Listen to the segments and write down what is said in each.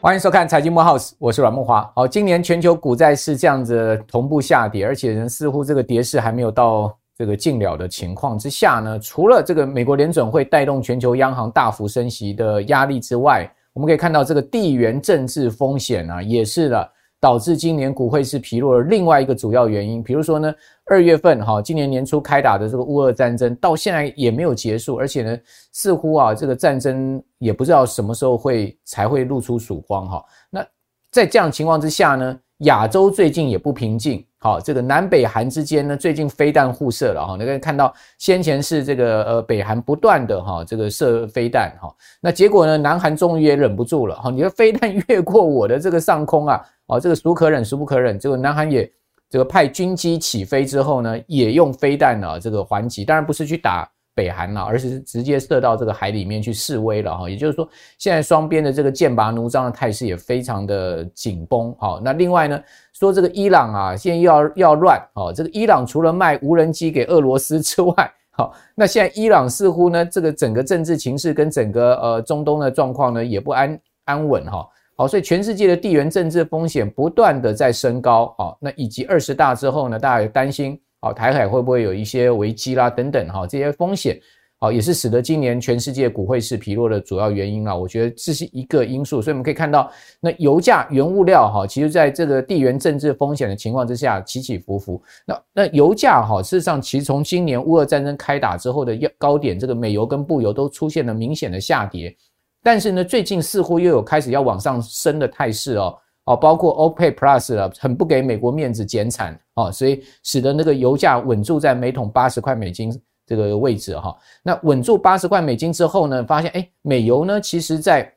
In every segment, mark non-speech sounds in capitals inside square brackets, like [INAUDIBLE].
欢迎收看财经慕 House，我是阮木华。好，今年全球股债市这样子同步下跌，而且呢，似乎这个跌势还没有到这个尽了的情况之下呢，除了这个美国联准会带动全球央行大幅升息的压力之外，我们可以看到这个地缘政治风险啊，也是了。导致今年股汇市疲弱的另外一个主要原因，比如说呢，二月份哈，今年年初开打的这个乌俄战争到现在也没有结束，而且呢，似乎啊这个战争也不知道什么时候会才会露出曙光哈。那在这样情况之下呢，亚洲最近也不平静。好，这个南北韩之间呢，最近飞弹互射了哈，你可以看到先前是这个呃北韩不断的哈这个射飞弹哈，那结果呢，南韩终于也忍不住了哈，你的飞弹越过我的这个上空啊，哦这个孰可忍孰不可忍，结果南韩也这个派军机起飞之后呢，也用飞弹啊这个还击，当然不是去打。北韩了，而是直接射到这个海里面去示威了哈，也就是说，现在双边的这个剑拔弩张的态势也非常的紧绷。好，那另外呢，说这个伊朗啊，现在又要又要乱，哦，这个伊朗除了卖无人机给俄罗斯之外，好，那现在伊朗似乎呢，这个整个政治情势跟整个呃中东的状况呢也不安安稳哈，好，所以全世界的地缘政治风险不断的在升高，好，那以及二十大之后呢，大家也担心。好，台海会不会有一些危机啦？等等，哈，这些风险，好，也是使得今年全世界股汇市疲弱的主要原因啊。我觉得这是一个因素，所以我们可以看到，那油价、原物料，哈，其实在这个地缘政治风险的情况之下起起伏伏。那那油价，哈，事实上，其实从今年乌俄战争开打之后的高点，这个美油跟布油都出现了明显的下跌。但是呢，最近似乎又有开始要往上升的态势哦。哦，包括 OPEC Plus 了，很不给美国面子减产哦，所以使得那个油价稳住在每桶八十块美金这个位置哈。那稳住八十块美金之后呢，发现诶，美油呢，其实在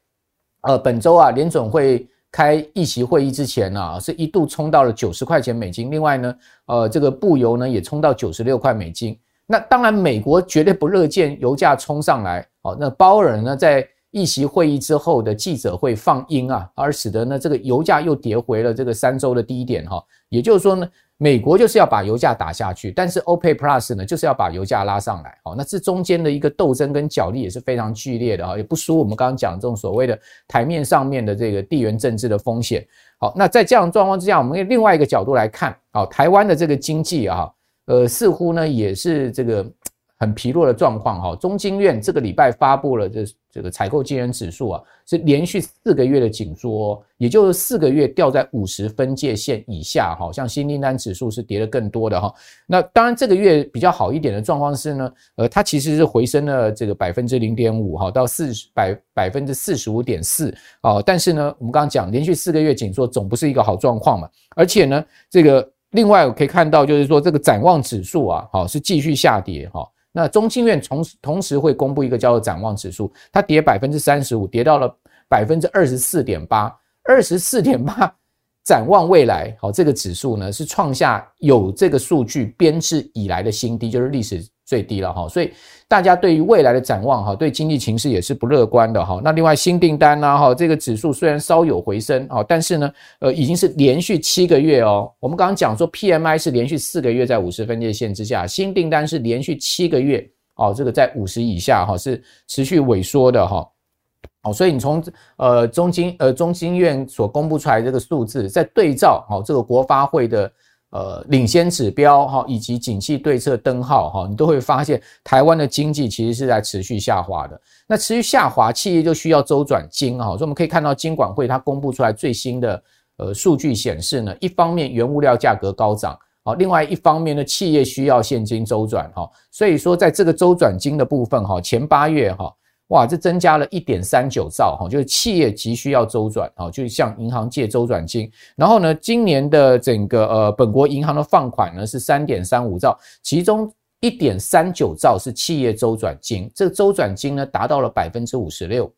呃本周啊联准会开议席会议之前啊，是一度冲到了九十块钱美金。另外呢，呃这个布油呢也冲到九十六块美金。那当然美国绝对不乐见油价冲上来哦。那包尔呢在议席会议之后的记者会放鹰啊，而使得呢这个油价又跌回了这个三周的低点哈。也就是说呢，美国就是要把油价打下去，但是 OPEC Plus 呢就是要把油价拉上来。好，那这中间的一个斗争跟角力也是非常剧烈的啊，也不输我们刚刚讲这种所谓的台面上面的这个地缘政治的风险。好，那在这样状况之下，我们用另外一个角度来看，好，台湾的这个经济啊，呃，似乎呢也是这个。很疲弱的状况哈，中经院这个礼拜发布了这这个采购经理指数啊，是连续四个月的紧缩，也就是四个月掉在五十分界线以下哈，像新订单指数是跌得更多的哈。那当然这个月比较好一点的状况是呢，呃，它其实是回升了这个百分之零点五哈，到四十百百分之四十五点四啊。但是呢，我们刚刚讲连续四个月紧缩总不是一个好状况嘛，而且呢，这个另外我可以看到就是说这个展望指数啊，好是继续下跌哈。那中经院同同时会公布一个叫做展望指数，它跌百分之三十五，跌到了百分之二十四点八，二十四点八。展望未来，好，这个指数呢是创下有这个数据编制以来的新低，就是历史最低了哈。所以大家对于未来的展望哈，对经济情势也是不乐观的哈。那另外新订单呢哈，这个指数虽然稍有回升啊，但是呢，呃，已经是连续七个月哦。我们刚刚讲说 PMI 是连续四个月在五十分界线之下，新订单是连续七个月哦，这个在五十以下哈，是持续萎缩的哈。好，所以你从呃中经呃中经院所公布出来这个数字，在对照哦这个国发会的呃领先指标哈，以及景气对策灯号哈，你都会发现台湾的经济其实是在持续下滑的。那持续下滑，企业就需要周转金哈，所以我们可以看到金管会它公布出来最新的呃数据显示呢，一方面原物料价格高涨，好，另外一方面呢，企业需要现金周转哈，所以说在这个周转金的部分哈，前八月哈。哇，这增加了一点三九兆哈，就是企业急需要周转哈，就是向银行借周转金。然后呢，今年的整个呃本国银行的放款呢是三点三五兆，其中一点三九兆是企业周转金，这个周转金呢达到了百分之五十六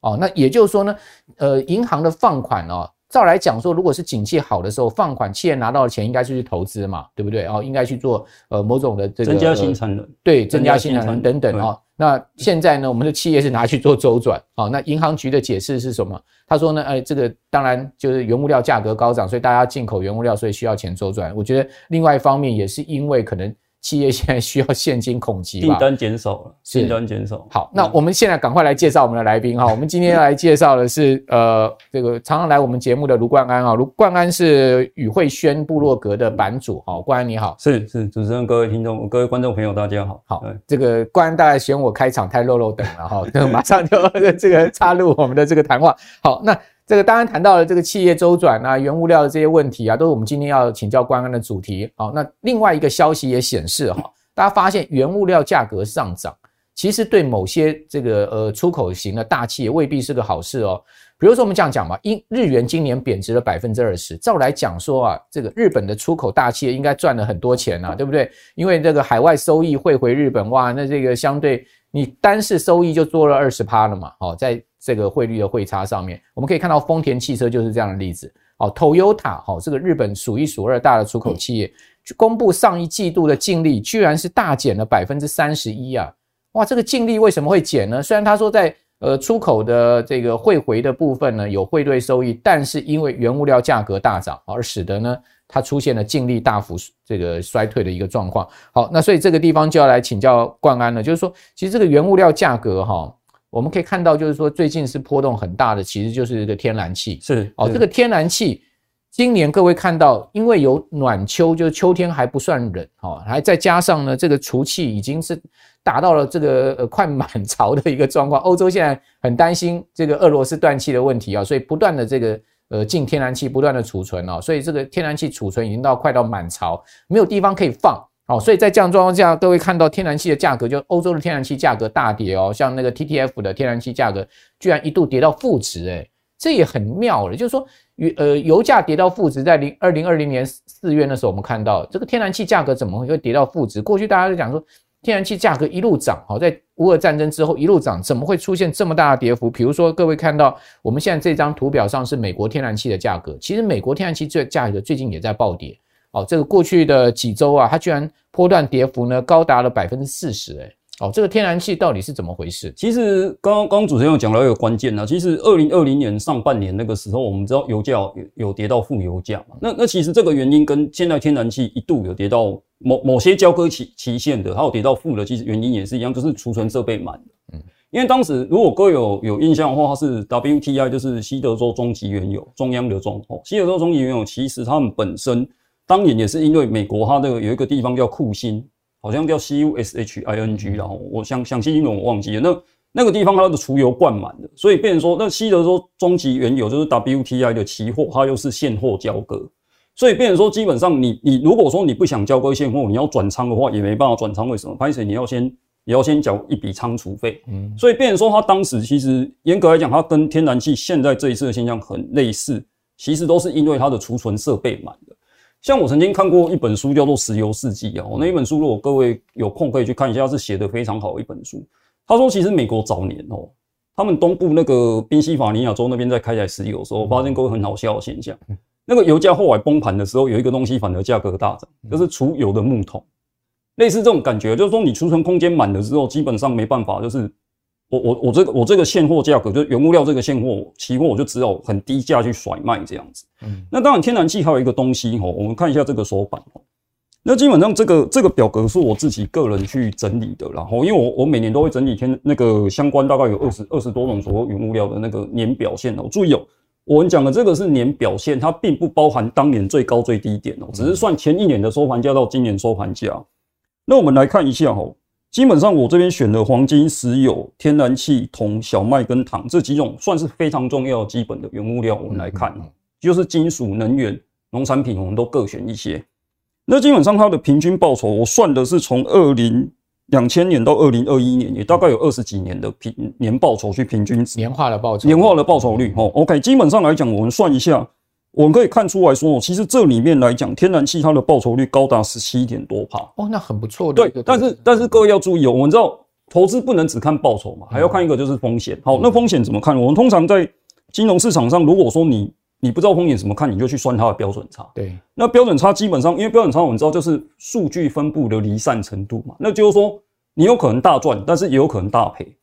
哦。那也就是说呢，呃，银行的放款哦。照来讲说，如果是景气好的时候放款，企业拿到的钱应该是去投资嘛，对不对？哦，应该去做呃某种的这个增加新产能，对，增加新产能等等哦。那现在呢，我们的企业是拿去做周转，哦，那银行局的解释是什么？他说呢，哎，这个当然就是原物料价格高涨，所以大家进口原物料，所以需要钱周转。我觉得另外一方面也是因为可能。企业现在需要现金恐急，订单减少了，订单减少。好，那我们现在赶快来介绍我们的来宾哈。[LAUGHS] 我们今天要来介绍的是呃，这个常常来我们节目的卢冠安啊，卢冠安是宇慧轩部落格的版主哈。冠安你好，是是主持人，各位听众，各位观众朋友，大家好。好，这个冠安大概嫌我开场太肉肉等了哈，[LAUGHS] 就马上就这个插入我们的这个谈话。好，那。这个当然谈到了这个企业周转啊、原物料的这些问题啊，都是我们今天要请教冠安的主题。好，那另外一个消息也显示哈，大家发现原物料价格上涨，其实对某些这个呃出口型的大企业未必是个好事哦。比如说我们这样讲嘛，因日元今年贬值了百分之二十，照来讲说啊，这个日本的出口大企业应该赚了很多钱呐，对不对？因为这个海外收益汇回日本，哇，那这个相对你单是收益就多了二十趴了嘛，好，在。这个汇率的汇差上面，我们可以看到丰田汽车就是这样的例子。哦，Toyota，好，这个日本数一数二大的出口企业，去公布上一季度的净利，居然是大减了百分之三十一啊！哇，这个净利为什么会减呢？虽然他说在呃出口的这个汇回的部分呢有汇兑收益，但是因为原物料价格大涨，而使得呢它出现了净利大幅这个衰退的一个状况。好，那所以这个地方就要来请教冠安了，就是说，其实这个原物料价格哈。我们可以看到，就是说最近是波动很大的，其实就是这个天然气。是哦，这个天然气今年各位看到，因为有暖秋，就是秋天还不算冷，哈，还再加上呢，这个除气已经是达到了这个呃快满潮的一个状况。[LAUGHS] 欧洲现在很担心这个俄罗斯断气的问题啊，所以不断的这个呃进天然气，不断的储存啊，所以这个天然气储存已经到快到满潮，没有地方可以放。好，所以在这样状况下，各位看到天然气的价格，就欧洲的天然气价格大跌哦，像那个 TTF 的天然气价格居然一度跌到负值，诶，这也很妙了。就是说，呃，油价跌到负值，在零二零二零年四月的时候，我们看到这个天然气价格怎么会跌到负值？过去大家都讲说，天然气价格一路涨，好，在乌俄战争之后一路涨，怎么会出现这么大的跌幅？比如说，各位看到我们现在这张图表上是美国天然气的价格，其实美国天然气这价格最近也在暴跌。哦，这个过去的几周啊，它居然波段跌幅呢高达了百分之四十，哎，哦，这个天然气到底是怎么回事？其实刚刚刚主持人有讲到一个关键啊，其实二零二零年上半年那个时候，我们知道油价有有跌到负油价嘛，那那其实这个原因跟现在天然气一度有跌到某某些交割期期限的，还有跌到负的，其实原因也是一样，就是储存设备满。嗯，因为当时如果各位有有印象的话，它是 WTI，就是西德州中级原油，中央的中哦，西德州中级原油其实他们本身。当年也是因为美国它这个有一个地方叫库欣，好像叫 C U S H I N G，然后我想详细英文我忘记了。那那个地方它的储油灌满了，所以变成说那西德说中级原油就是 W T I 的期货，它又是现货交割，所以变成说基本上你你如果说你不想交割现货，你要转仓的话也没办法转仓。为什么？拍谢你要先也要先缴一笔仓储费。嗯，所以变成说它当时其实严格来讲，它跟天然气现在这一次的现象很类似，其实都是因为它的储存设备满了。像我曾经看过一本书，叫做《石油世纪》啊，那一本书如果各位有空可以去看一下，是写得非常好的一本书。他说，其实美国早年哦，他们东部那个宾夕法尼亚州那边在开采石油的时候，发现过很好笑的现象。那个油价后来崩盘的时候，有一个东西反而价格大涨，就是储油的木桶。类似这种感觉，就是说你储存空间满了之后，基本上没办法，就是。我我我这个我这个现货价格，就是原物料这个现货期货，我就只有很低价去甩卖这样子。嗯，那当然天然气还有一个东西哈，我们看一下这个手板。那基本上这个这个表格是我自己个人去整理的，然后因为我我每年都会整理天那个相关大概有二十二十多种左右原物料的那个年表现哦。注意哦，我们讲的这个是年表现，它并不包含当年最高最低点哦，只是算前一年的收盘价到今年收盘价。那我们来看一下哈。基本上我这边选的黄金、石油、天然气、铜、小麦跟糖这几种算是非常重要基本的原物料。我们来看，就是金属、能源、农产品，我们都各选一些。那基本上它的平均报酬，我算的是从二零两千年到二零二一年，也大概有二十几年的平年报酬去平均值，年化的报酬，年化的报酬率。哦，OK，基本上来讲，我们算一下。我们可以看出来说，其实这里面来讲，天然气它的报酬率高达十七点多帕哦，那很不错的。对，但是但是各位要注意哦，我们知道投资不能只看报酬嘛，还要看一个就是风险。好，那风险怎么看？我们通常在金融市场上，如果说你你不知道风险怎么看，你就去算它的标准差。对，那标准差基本上，因为标准差我们知道就是数据分布的离散程度嘛，那就是说你有可能大赚，但是也有可能大赔。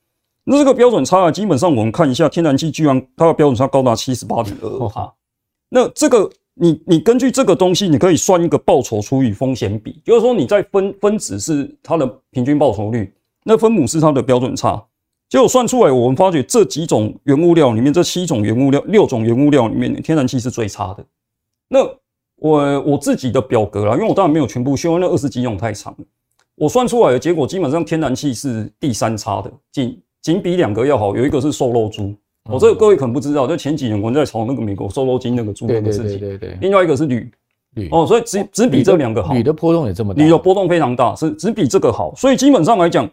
那这个标准差啊，基本上我们看一下，天然气居然它的标准差高达七十八点二趴。那这个你你根据这个东西，你可以算一个报酬除以风险比，就是说你在分分子是它的平均报酬率，那分母是它的标准差。结果算出来，我们发觉这几种原物料里面，这七种原物料、六种原物料里面，天然气是最差的。那我我自己的表格啦，因为我当然没有全部修，那二十几种太长了。我算出来的结果，基本上天然气是第三差的，仅仅比两个要好。有一个是瘦肉猪，我、这个各位可能不知道，就前几年我们在炒那个美国瘦肉精那个猪那个事情。对对对对对。另外一个是铝，铝哦，所以只只比这两个好。铝的波动也这么大，铝的波动非常大，是只比这个好。所以基本上来讲。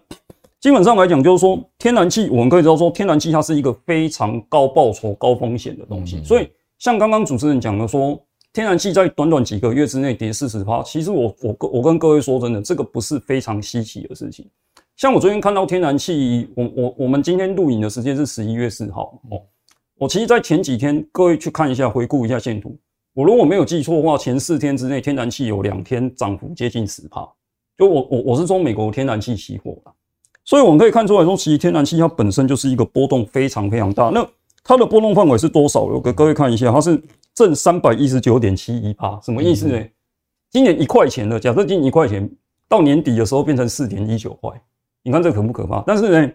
基本上来讲，就是说天然气，我们可以知道说，天然气它是一个非常高报酬、高风险的东西。所以，像刚刚主持人讲的说，天然气在短短几个月之内跌四十趴，其实我我我跟各位说真的，这个不是非常稀奇的事情。像我昨天看到天然气，我我我们今天录影的时间是十一月四号哦。我其实，在前几天，各位去看一下，回顾一下线图，我如果没有记错的话，前四天之内，天然气有两天涨幅接近十帕。就我我我是说美国天然气期货的。所以我们可以看出来说，其实天然气它本身就是一个波动非常非常大。那它的波动范围是多少？我给各位看一下，它是正三百一十九点七一帕，什么意思呢？今年一块钱的，假设今年一块钱，到年底的时候变成四点一九块，你看这可不可怕？但是呢，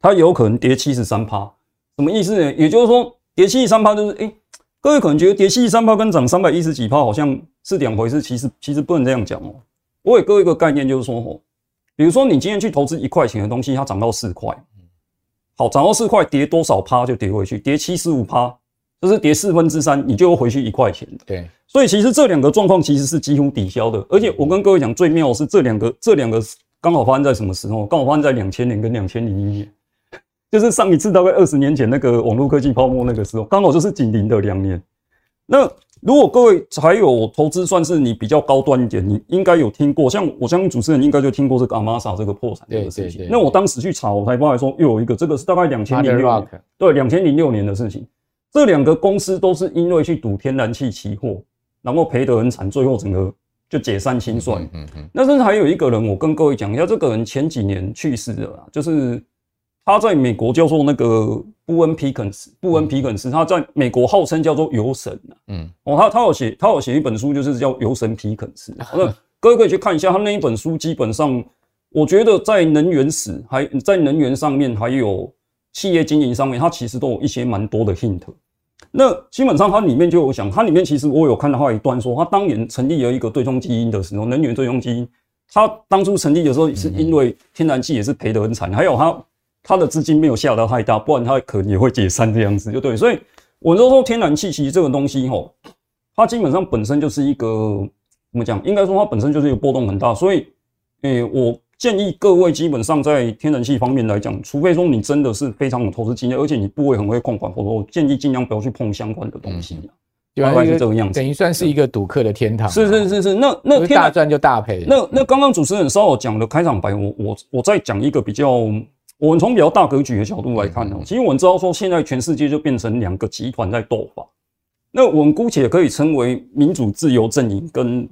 它有可能跌七十三趴，什么意思呢？也就是说，跌七十三趴就是，诶，各位可能觉得跌七十三趴跟涨三百一十几趴好像是两回事，其实其实不能这样讲哦。我给各位一个概念，就是说哦。比如说，你今天去投资一块钱的东西，它涨到四块，好，涨到四块，跌多少趴就跌回去，跌七十五趴，就是跌四分之三，你就会回去一块钱。对，所以其实这两个状况其实是几乎抵消的。而且我跟各位讲，最妙的是这两个，这两个刚好发生在什么时候？刚好发生在两千年跟两千零一年，[LAUGHS] 就是上一次大概二十年前那个网络科技泡沫那个时候，刚好就是紧邻的两年。那如果各位还有投资，算是你比较高端一点，你应该有听过。像我相信主持人应该就听过这个 Amasa 这个破产这个事情。那我当时去查，我才发现说又有一个，这个是大概两千零六年，对，两千零六年的事情。这两个公司都是因为去赌天然气期货，然后赔得很惨，最后整个就解散清算。嗯嗯。那甚至还有一个人，我跟各位讲一下，这个人前几年去世了，就是。他在美国叫做那个布恩皮肯斯，布恩皮肯斯，他在美国号称叫做游神嗯，哦，他他有写，他有写一本书，就是叫游神皮肯斯。那各位可以去看一下他那一本书，基本上我觉得在能源史，还在能源上面，还有企业经营上面，他其实都有一些蛮多的 hint。那基本上它里面就有讲，它里面其实我有看到一段说，他当年成立了一个对冲基金的时候，能源对冲基金，他当初成立的时候是因为天然气也是赔得很惨，[LAUGHS] 还有他。它的资金没有下到太大，不然它可能也会解散这样子，就对。所以我都说天然气其实这个东西吼，它基本上本身就是一个怎么讲？应该说它本身就是一个波动很大。所以，诶、我建议各位基本上在天然气方面来讲，除非说你真的是非常有投资经验，而且你部位很会控管，否则我建议尽量不要去碰相关的东西。大概是这个样子，等于算是一个赌客的天堂。是是是是，那那大赚就大赔。那那刚刚主持人稍微讲的开场白，我我我再讲一个比较。我们从比较大格局的角度来看呢，其实我们知道说，现在全世界就变成两个集团在斗法。那我们姑且可以称为民主自由阵营跟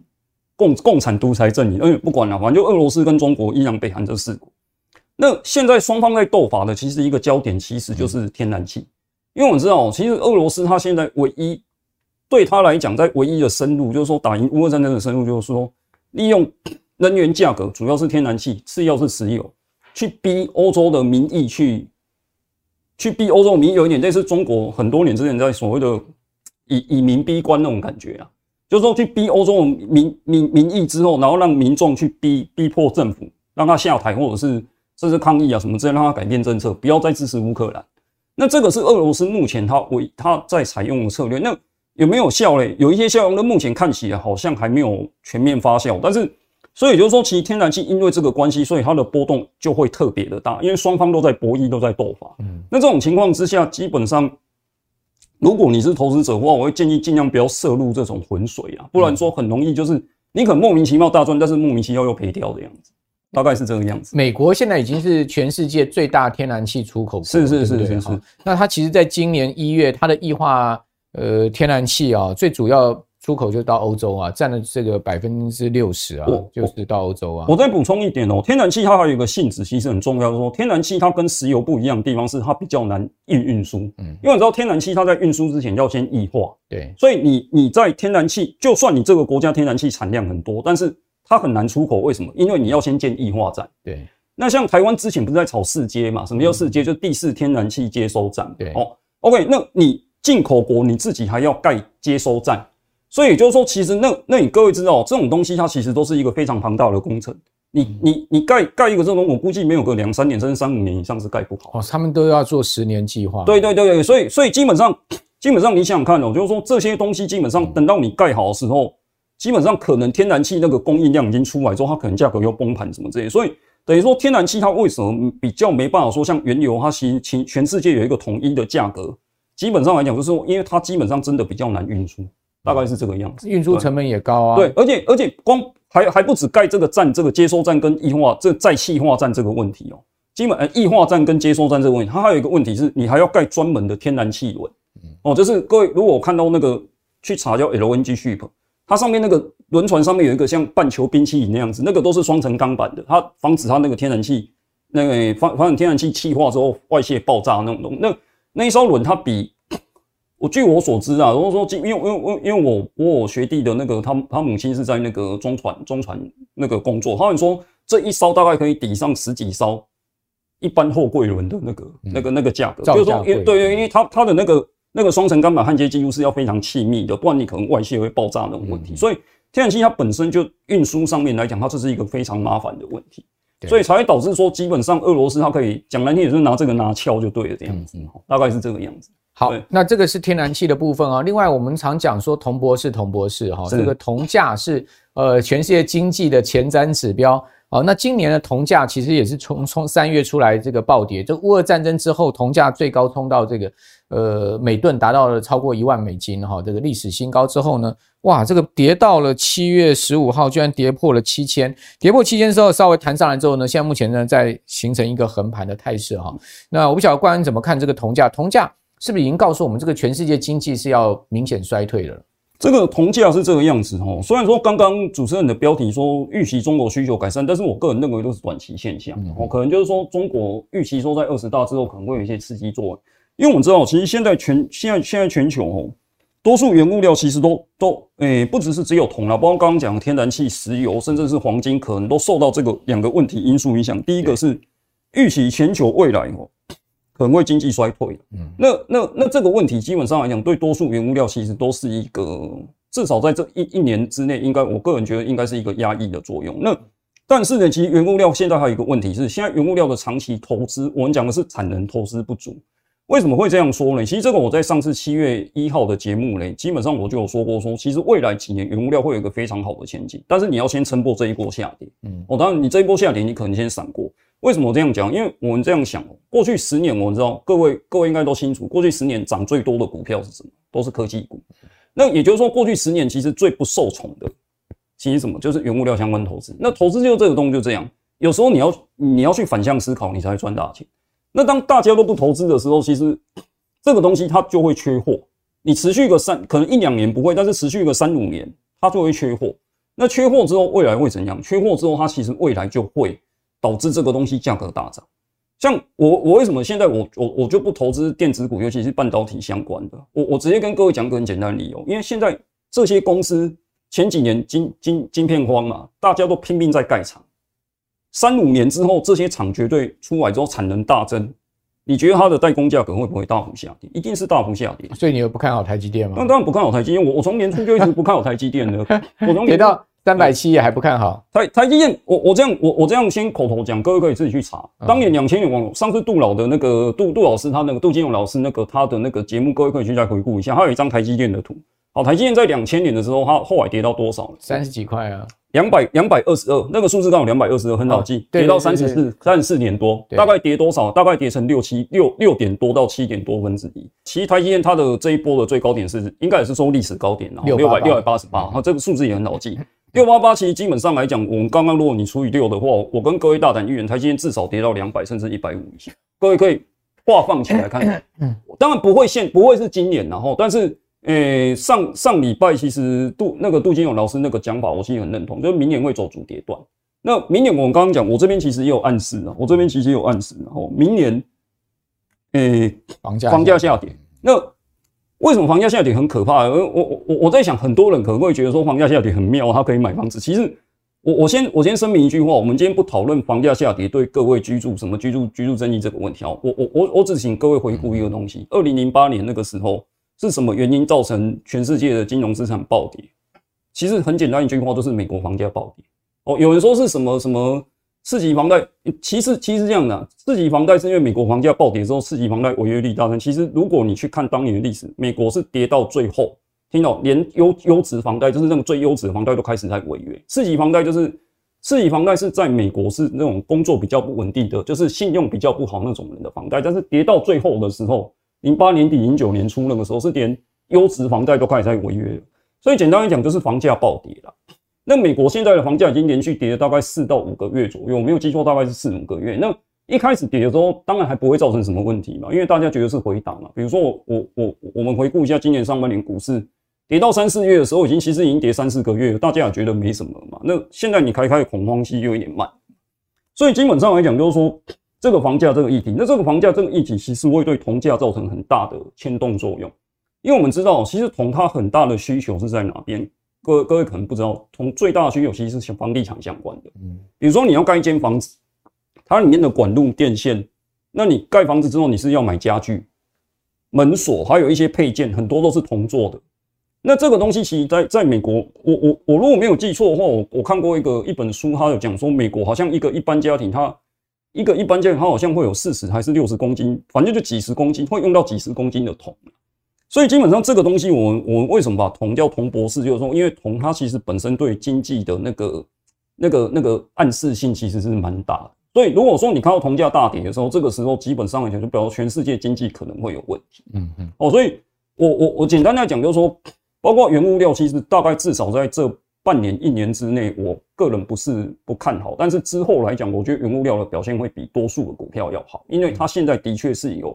共共产独裁阵营。因为不管了，反正就俄罗斯跟中国、依然、北韩这四国。那现在双方在斗法的，其实一个焦点其实就是天然气。因为我知道，其实俄罗斯它现在唯一对他来讲，在唯一的深入，就是说打赢乌俄战争的深入，就是说利用 [COUGHS] 能源价格，主要是天然气，次要是石油。去逼欧洲的民意去，去逼欧洲民意，有一点类似中国很多年之前在所谓的以以民逼官那种感觉啊，就是说去逼欧洲民民民意之后，然后让民众去逼逼迫政府，让他下台，或者是甚至抗议啊什么之类，让他改变政策，不要再支持乌克兰。那这个是俄罗斯目前他为他在采用的策略，那有没有效嘞？有一些效用，那目前看起来好像还没有全面发酵，但是。所以就是说，其实天然气因为这个关系，所以它的波动就会特别的大，因为双方都在博弈，都在斗法。嗯，那这种情况之下，基本上，如果你是投资者的话，我会建议尽量不要涉入这种浑水啊，不然说很容易就是你可能莫名其妙大赚，但是莫名其妙又赔掉的样子，大概是这个样子。美国现在已经是全世界最大天然气出口国，是是是是是。那它其实在今年一月，它的液化呃天然气啊，最主要。出口就到欧洲啊，占了这个百分之六十啊，就是到欧洲啊。我再补充一点哦，天然气它还有一个性质，其实很重要，就是说天然气它跟石油不一样的地方是它比较难运运输，嗯，因为你知道天然气它在运输之前要先液化，对，所以你你在天然气，就算你这个国家天然气产量很多，但是它很难出口，为什么？因为你要先建液化站，对。那像台湾之前不是在炒四阶嘛？什么叫四接？就是第四天然气接收站，对，哦，OK，那你。进口国你自己还要盖接收站，所以也就是说，其实那那你各位知道，这种东西它其实都是一个非常庞大的工程。你你你盖盖一个这种，我估计没有个两三年甚至三五年以上是盖不好。哦，他们都要做十年计划。对对对对，所以所以基本上基本上你想想看哦，就是说这些东西基本上等到你盖好的时候，基本上可能天然气那个供应量已经出来之后，它可能价格又崩盘什么之类。所以等于说天然气它为什么比较没办法说像原油，它其实其全世界有一个统一的价格。基本上来讲，就是说，因为它基本上真的比较难运输，大概是这个样子。运输成本也高啊。对，而且而且光还还不止盖这个站，这个接收站跟液化这再气化站这个问题哦。基本呃，液化站跟接收站这个问题，它还有一个问题是，你还要盖专门的天然气轮。哦，就是各位如果我看到那个去查叫 LNG ship，它上面那个轮船上面有一个像半球冰淇淋那样子，那个都是双层钢板的，它防止它那个天然气那个防防止天然气气化之后外泄爆炸那种东西那。那一艘轮，它比我据我所知啊，如果说因为因为因为我我我学弟的那个他他母亲是在那个中船中船那个工作，他们说这一艘大概可以抵上十几艘一般货柜轮的那个、嗯、那个那个价格，就是说因为对对，因为它它的那个那个双层钢板焊接几乎是要非常气密的，不然你可能外泄会爆炸那种问题。嗯、所以天然气它本身就运输上面来讲，它这是一个非常麻烦的问题。所以才会导致说，基本上俄罗斯它可以讲难听点，就是拿这个拿撬就对了，这样子，大概是这个样子。好，那这个是天然气的部分啊。另外，我们常讲说铜博士，铜博士哈，这个铜价是呃全世界经济的前瞻指标。好，那今年的铜价其实也是从从三月出来这个暴跌，就乌俄战争之后，铜价最高冲到这个呃每吨达到了超过一万美金哈，这个历史新高之后呢，哇，这个跌到了七月十五号，居然跌破了七千，跌破七千之后稍微弹上来之后呢，现在目前呢在形成一个横盘的态势哈。那我不晓得冠恩怎么看这个铜价，铜价是不是已经告诉我们这个全世界经济是要明显衰退了？这个铜价是这个样子哦，虽然说刚刚主持人的标题说预期中国需求改善，但是我个人认为都是短期现象哦，可能就是说中国预期说在二十大之后可能会有一些刺激作用，因为我们知道其实现在全现在现在全球哦，多数原物料其实都都诶不只是只有铜啦，包括刚刚讲的天然气、石油，甚至是黄金，可能都受到这个两个问题因素影响。第一个是预期全球未来哦。可能会经济衰退，嗯，那那那这个问题基本上来讲，对多数原物料其实都是一个，至少在这一一年之内，应该我个人觉得应该是一个压抑的作用。那但是呢，其实原物料现在还有一个问题是，现在原物料的长期投资，我们讲的是产能投资不足。为什么会这样说呢？其实这个我在上次七月一号的节目呢，基本上我就有说过说，说其实未来几年原物料会有一个非常好的前景，但是你要先撑过这一波下跌，嗯，哦，当然你这一波下跌，你可能先闪过。为什么这样讲？因为我们这样想，过去十年，我们知道各位各位应该都清楚，过去十年涨最多的股票是什么？都是科技股。那也就是说，过去十年其实最不受宠的，其实什么？就是原物料相关投资。那投资就这个东西就这样，有时候你要你要去反向思考，你才会赚大钱。那当大家都不投资的时候，其实这个东西它就会缺货。你持续个三，可能一两年不会，但是持续个三五年，它就会缺货。那缺货之后，未来会怎样？缺货之后，它其实未来就会。导致这个东西价格大涨，像我我为什么现在我我我就不投资电子股，尤其是半导体相关的？我我直接跟各位讲个很简单的理由，因为现在这些公司前几年晶晶晶片荒嘛，大家都拼命在盖厂，三五年之后这些厂绝对出来之后产能大增，你觉得它的代工价格会不会大幅下跌？一定是大幅下跌。所以你又不看好台积电吗？那当然不看好台积电，我我从年初就一直不看好台积电的，[LAUGHS] 我从年初。三百七也还不看好台台积电，我我这样我我这样先口头讲，各位可以自己去查。当年两千年网上次杜老的那个杜杜老师，他那个杜金勇老师那个他的那个节目，各位可以去再回顾一下。他有一张台积电的图。好，台积电在两千年的时候，它后来跌到多少？三十几块啊，两百两百二十二，那个数字刚好两百二十二，很好记。跌到三十四三十四点多，大概跌多少？大概跌成六七六六点多到七点多分之一。其实台积电它的这一波的最高点是应该也是收历史高点，然后六百六百八十八，好，这个数字也很好记。六八八其实基本上来讲，我们刚刚如果你除以六的话，我跟各位大胆预言，它今天至少跌到两百甚至一百五以下。各位可以画放起来看看。嗯，[LAUGHS] 当然不会现不会是今年然后，但是诶，上上礼拜其实杜那个杜金勇老师那个讲法，我其实很认同，就是明年会走主跌段。那明年我们刚刚讲，我这边其实也有暗示啊，我这边其实也有暗示，然后明年，诶，房价房价下跌，那为什么房价下跌很可怕？我我我我在想，很多人可能会觉得说房价下跌很妙，他可以买房子。其实我我先我先声明一句话，我们今天不讨论房价下跌对各位居住什么居住居住正义这个问题啊，我我我我只请各位回顾一个东西，二零零八年那个时候。是什么原因造成全世界的金融资产暴跌？其实很简单一句话，就是美国房价暴跌。哦，有人说是什么什么次级房贷，其实其实这样的，次级房贷是因为美国房价暴跌之后，次级房贷违约率大增。其实如果你去看当年的历史，美国是跌到最后，听到连优优质房贷，就是那种最优质的房贷都开始在违约。次级房贷就是次级房贷是在美国是那种工作比较不稳定的，就是信用比较不好那种人的房贷，但是跌到最后的时候。零八年底、零九年初那个时候，是连优质房贷都开始在违约，所以简单来讲，就是房价暴跌了。那美国现在的房价已经连续跌了大概四到五个月左右，我没有记错，大概是四五个月。那一开始跌的时候，当然还不会造成什么问题嘛，因为大家觉得是回档嘛。比如说我我我我们回顾一下今年上半年股市跌到三四月的时候，已经其实已经跌三四个月，大家也觉得没什么嘛。那现在你开开恐慌期又有点慢，所以基本上来讲，就是说。这个房价这个议题，那这个房价这个议题其实会对铜价造成很大的牵动作用，因为我们知道，其实铜它很大的需求是在哪边？各位各位可能不知道，从最大的需求其实是房地产相关的。嗯，比如说你要盖一间房子，它里面的管路、电线，那你盖房子之后，你是要买家具、门锁，还有一些配件，很多都是铜做的。那这个东西其实在在美国，我我我如果没有记错的话，我我看过一个一本书，它有讲说，美国好像一个一般家庭它。一个一般家庭，它好像会有四十还是六十公斤，反正就几十公斤，会用到几十公斤的铜。所以基本上这个东西，我们我们为什么把铜叫铜博士，就是说，因为铜它其实本身对经济的那个那个那个暗示性其实是蛮大的。所以如果说你看到铜价大跌的时候，这个时候基本上来讲就表示全世界经济可能会有问题。嗯嗯。哦，所以我我我简单来讲就是说，包括原物料，其实大概至少在这。半年一年之内，我个人不是不看好，但是之后来讲，我觉得原物料的表现会比多数的股票要好，因为它现在的确是有，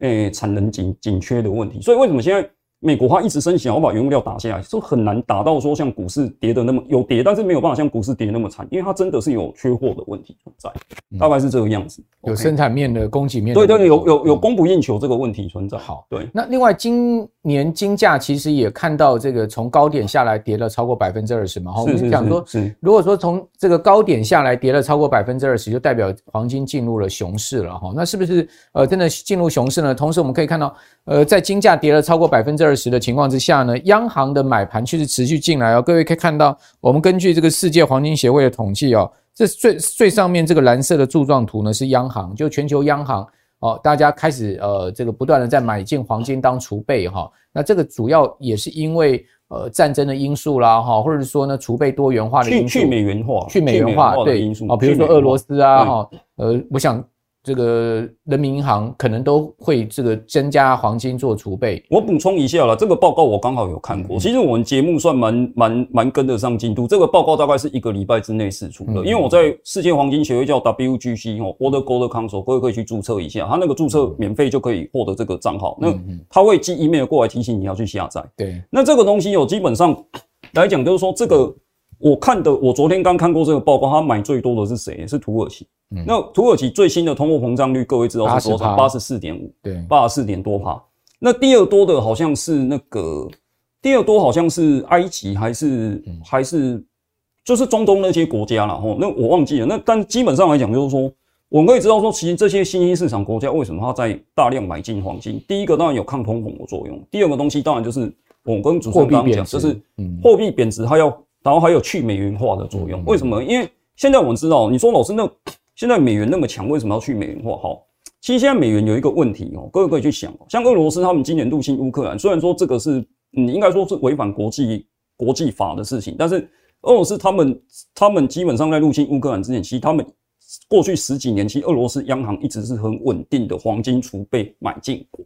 诶、产能紧紧缺的问题，所以为什么现在？美国它一直升息，要把原物料打下来，就很难打到说像股市跌的那么有跌，但是没有办法像股市跌那么惨，因为它真的是有缺货的问题存在，大概是这个样子。有生产面的供给面的，对对，有有有供不应求这个问题存在。好，对。那另外今年金价其实也看到这个从高点下来跌了超过百分之二十嘛，我们讲说，是如果说从这个高点下来跌了超过百分之二十，就代表黄金进入了熊市了哈。那是不是呃真的进入熊市呢？同时我们可以看到，呃，在金价跌了超过百分之二十的情况之下呢，央行的买盘确实持续进来哦。各位可以看到，我们根据这个世界黄金协会的统计哦，这最最上面这个蓝色的柱状图呢是央行，就全球央行哦，大家开始呃这个不断的在买进黄金当储备哈。那这个主要也是因为呃战争的因素啦哈，或者是说呢储备多元化的因素，去美元化，去美元化对因素啊，比如说俄罗斯啊哈，呃，我想。这个人民银行可能都会这个增加黄金做储备。我补充一下了，这个报告我刚好有看过。其实我们节目算蛮蛮蛮跟得上进度。这个报告大概是一个礼拜之内释出的，因为我在世界黄金协会叫 WGC 哦，World Gold Council，各位可以去注册一下，他那个注册免费就可以获得这个账号。那他会寄 email 过来提醒你要去下载。对，那这个东西有基本上来讲，就是说这个。我看的，我昨天刚看过这个报告，他买最多的是谁？是土耳其。嗯、那土耳其最新的通货膨胀率，各位知道是多少？八十四点五，对，八十四点多帕。那第二多的好像是那个，第二多好像是埃及，还是、嗯、还是就是中东那些国家了哈。那我忘记了。那但基本上来讲，就是说，我们可以知道说，其实这些新兴市场国家为什么它在大量买进黄金？第一个当然有抗通膨的作用，第二个东西当然就是我跟主持人刚刚讲，就是货币贬值，它要。然后还有去美元化的作用，为什么？因为现在我们知道，你说老师，那 [COUGHS] 现在美元那么强，为什么要去美元化？好，其实现在美元有一个问题哦，各位可以去想，像俄罗斯他们今年入侵乌克兰，虽然说这个是你应该说是违反国际国际法的事情，但是俄罗斯他们他们基本上在入侵乌克兰之前，其实他们过去十几年，其实俄罗斯央行一直是很稳定的黄金储备买进国。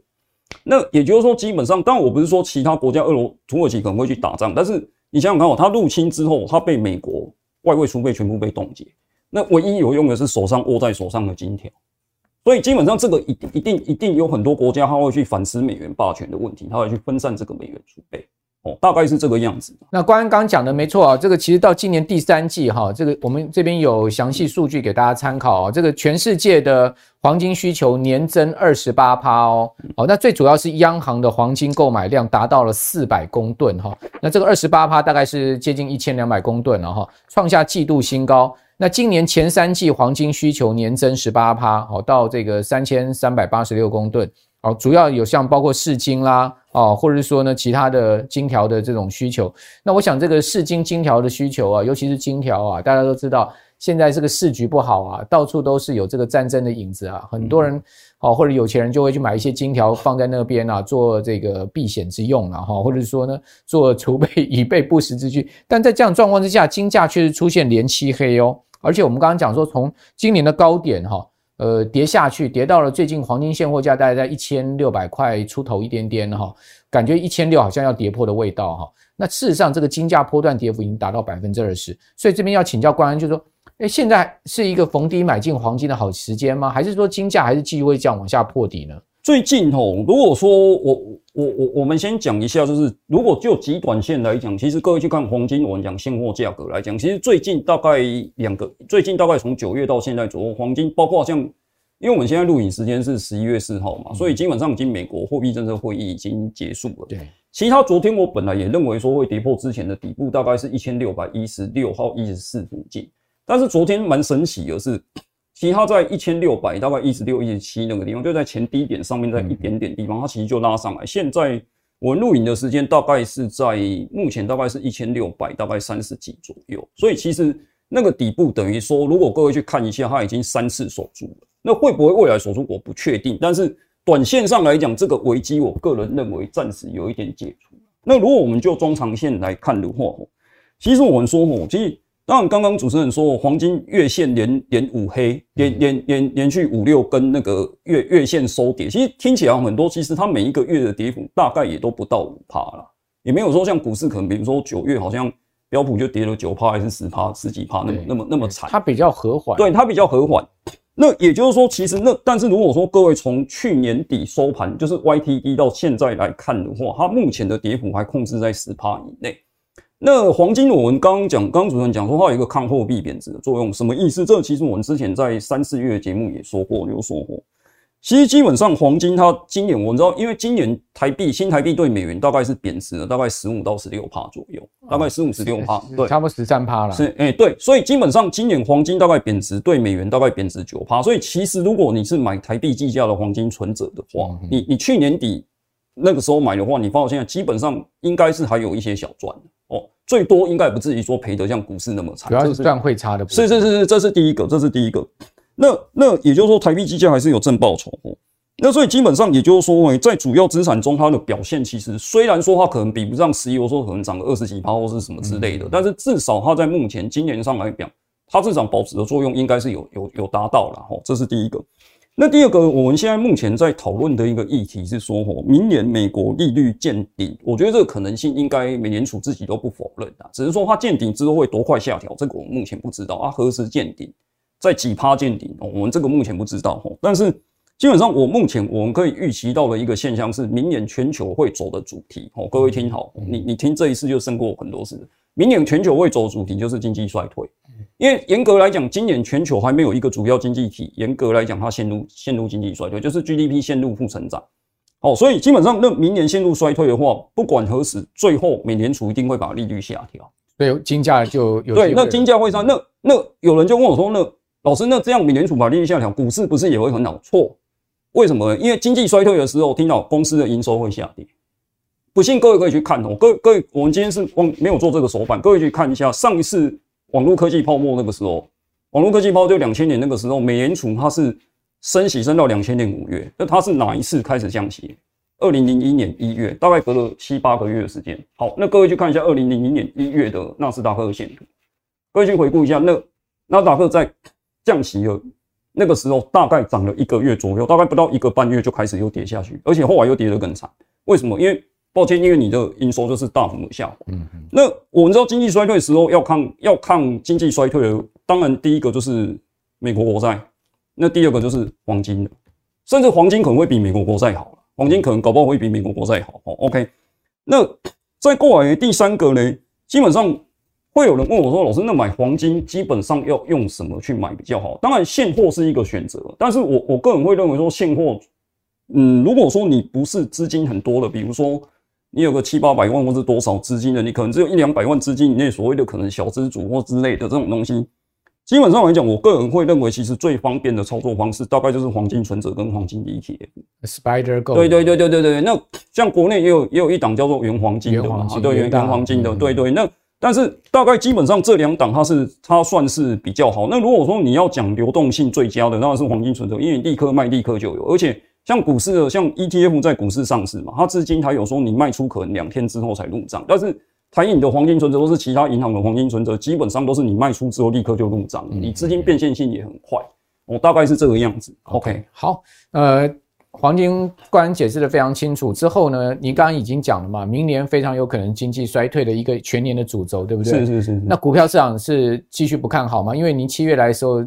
那也就是说，基本上，当然我不是说其他国家俄罗土耳其可能会去打仗，但是。你想想看哦，他入侵之后，他被美国外汇储备全部被冻结，那唯一有用的是手上握在手上的金条，所以基本上这个一定一定一定有很多国家他会去反思美元霸权的问题，他会去分散这个美元储备。哦，大概是这个样子。那关刚讲的没错啊，这个其实到今年第三季哈，这个我们这边有详细数据给大家参考啊。这个全世界的黄金需求年增二十八趴哦。好，那最主要是央行的黄金购买量达到了四百公吨哈。那这个二十八趴大概是接近一千两百公吨了哈，创下季度新高。那今年前三季黄金需求年增十八趴，好，到这个三千三百八十六公吨。好，主要有像包括市金啦。哦，或者是说呢，其他的金条的这种需求，那我想这个市金金条的需求啊，尤其是金条啊，大家都知道现在这个市局不好啊，到处都是有这个战争的影子啊，很多人哦，或者有钱人就会去买一些金条放在那边啊，做这个避险之用啊，哈，或者是说呢，做储备 [LAUGHS] 以备不时之需。但在这样状况之下，金价确实出现连七黑哦，而且我们刚刚讲说，从今年的高点哈。呃，跌下去，跌到了最近黄金现货价大概在一千六百块出头一点点哈，感觉一千六好像要跌破的味道哈。那事实上，这个金价波段跌幅已经达到百分之二十，所以这边要请教关安，就是说，诶，现在是一个逢低买进黄金的好时间吗？还是说金价还是继续会这样往下破底呢？最近哦，如果说我我我我们先讲一下，就是如果就极短线来讲，其实各位去看黄金，我们讲现货价格来讲，其实最近大概两个，最近大概从九月到现在左右，黄金包括像，因为我们现在录影时间是十一月四号嘛，所以基本上已经美国货币政策会议已经结束了。对，其他昨天我本来也认为说会跌破之前的底部，大概是一千六百一十六号一十四附近，但是昨天蛮神奇的是。其实它在一千六百大概一十六、一十七那个地方，就在前低点上面，在一点点地方，它其实就拉上来。现在我录影的时间大概是在目前大概是一千六百大概三十几左右，所以其实那个底部等于说，如果各位去看一下，它已经三次守住了。那会不会未来守住？我不确定。但是短线上来讲，这个危机我个人认为暂时有一点解除。那如果我们就中长线来看的话，其实我们说哦，其实。当然，刚刚主持人说黄金月线连连五黑，连连连连续五六根那个月月线收跌，其实听起来很多，其实它每一个月的跌幅大概也都不到五趴啦，也没有说像股市可能，比如说九月好像标普就跌了九趴还是十趴十几趴那么那么那么惨，它比较和缓，对，它比较和缓。那也就是说，其实那但是如果说各位从去年底收盘就是 YTD 到现在来看的话，它目前的跌幅还控制在十趴以内。那黄金，我们刚刚讲，刚刚主持人讲说它有一个抗货币贬值的作用，什么意思？这其实我们之前在三四月的节目也说过，有说过。其实基本上黄金它今年我们知道，因为今年台币新台币对美元大概是贬值了大概十五到十六趴左右，大概十五十六趴，对，差不多十三趴了。是，哎、欸，对，所以基本上今年黄金大概贬值对美元大概贬值九趴，所以其实如果你是买台币计价的黄金存折的话，你你去年底那个时候买的话，你发现现在基本上应该是还有一些小赚哦。最多应该也不至于说赔得像股市那么惨，主要是赚汇差的。是是是是，这是第一个，这是第一个。那那也就是说，台币基金还是有正报酬哦。那所以基本上也就是说，在主要资产中，它的表现其实虽然说它可能比不上石油，说可能涨个二十几趴或是什么之类的，但是至少它在目前今年上来讲，它至少保值的作用应该是有有有达到了。哈，这是第一个。那第二个，我们现在目前在讨论的一个议题是说，吼，明年美国利率见顶，我觉得这个可能性应该美联储自己都不否认的，只是说它见顶之后会多快下调，这个我们目前不知道啊，何时见顶，在几趴见顶，我们这个目前不知道，吼，但是基本上我目前我们可以预期到的一个现象是，明年全球会走的主题，吼，各位听好，你你听这一次就胜过很多次，明年全球会走的主题就是经济衰退。因为严格来讲，今年全球还没有一个主要经济体，严格来讲，它陷入陷入经济衰退，就是 GDP 陷入负成长。哦，所以基本上，那明年陷入衰退的话，不管何时，最后美联储一定会把利率下调。对，金价就有对，那金价会上。那那有人就问我说：“那老师，那这样美联储把利率下调，股市不是也会很好？”错，为什么呢？因为经济衰退的时候，听到公司的营收会下跌。不信各位可以去看哦，各位各位，我们今天是光没有做这个手板，各位去看一下上一次。网络科技泡沫那个时候，网络科技泡沫就两千年那个时候，美联储它是升息升到两千年五月，那它是哪一次开始降息？二零零一年一月，大概隔了七八个月的时间。好，那各位去看一下二零零一年一月的纳斯达克的线图，各位去回顾一下，那纳斯达克在降息了那个时候，大概涨了一个月左右，大概不到一个半月就开始又跌下去，而且后来又跌得更惨。为什么？因为抱歉，因为你的营收就是大幅的下滑。嗯，那我们知道经济衰退的时候要抗要抗经济衰退的，当然第一个就是美国国债，那第二个就是黄金了，甚至黄金可能会比美国国债好，黄金可能搞不好会比美国国债好。OK，那再过来第三个呢，基本上会有人问我说：“老师，那买黄金基本上要用什么去买比较好？”当然，现货是一个选择，但是我我个人会认为说现货，嗯，如果说你不是资金很多的，比如说。你有个七八百万或是多少资金的，你可能只有一两百万资金以内，所谓的可能小资主或之类的这种东西，基本上来讲，我个人会认为，其实最方便的操作方式，大概就是黄金存折跟黄金 ETF。Spider Gold。对对对对对对，那像国内也有也有一档叫做原黄金的嘛，对原原黄金的，对对。那但是大概基本上这两档它是它算是比较好。那如果说你要讲流动性最佳的，当然是黄金存折，因为立刻卖立刻就有，而且。像股市的，像 ETF 在股市上市嘛，它资金它有说你卖出可能两天之后才入账，但是台银的黄金存折都是其他银行的黄金存折，基本上都是你卖出之后立刻就入账，你资金变现性也很快，我大概是这个样子。OK，好，呃，黄金官员解释的非常清楚之后呢，你刚刚已经讲了嘛，明年非常有可能经济衰退的一个全年的主轴，对不对？是是是。那股票市场是继续不看好吗？因为您七月来的时候。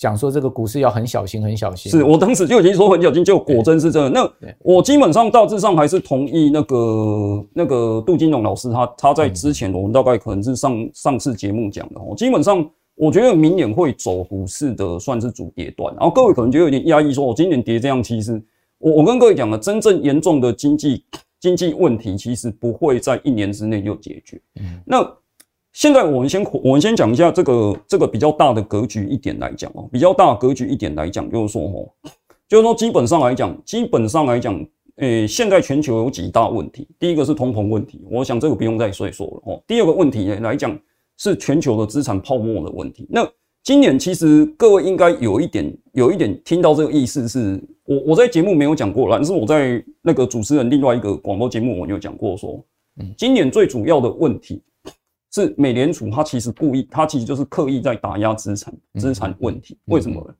讲说这个股市要很小心，很小心。是我当时就已经说很小心，就果真是这样。那我基本上大致上还是同意那个那个杜金龙老师他他在之前我们大概可能是上上次节目讲的哦。基本上我觉得明年会走股市的算是主跌段，然后各位可能觉得有点压抑，说我今年跌这样，其实我我跟各位讲了，真正严重的经济经济问题其实不会在一年之内就解决。嗯，那。现在我们先我们先讲一下这个这个比较大的格局一点来讲哦，比较大格局一点来讲就是说哦，就是说基本上来讲，基本上来讲，诶，现在全球有几大问题，第一个是通膨问题，我想这个不用再说一说了哦。第二个问题呢来讲是全球的资产泡沫的问题。那今年其实各位应该有一点有一点听到这个意思是，我我在节目没有讲过，但是我在那个主持人另外一个广播节目我有讲过说，今年最主要的问题。是美联储，它其实故意，它其实就是刻意在打压资产资产问题。为什么呢？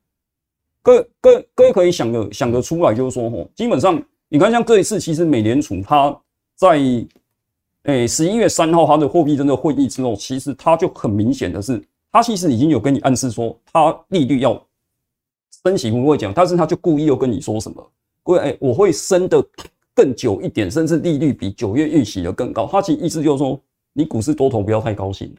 各各各位可以想得想得出来，就是说，吼，基本上你看，像这一次，其实美联储它在诶十一月三号它的货币政策会议之后，其实它就很明显的是，它其实已经有跟你暗示说，它利率要升息不会讲，但是它就故意又跟你说什么，各位，诶我会升的更久一点，甚至利率比九月预期的更高。它其实意思就是说。你股市多头不要太高兴。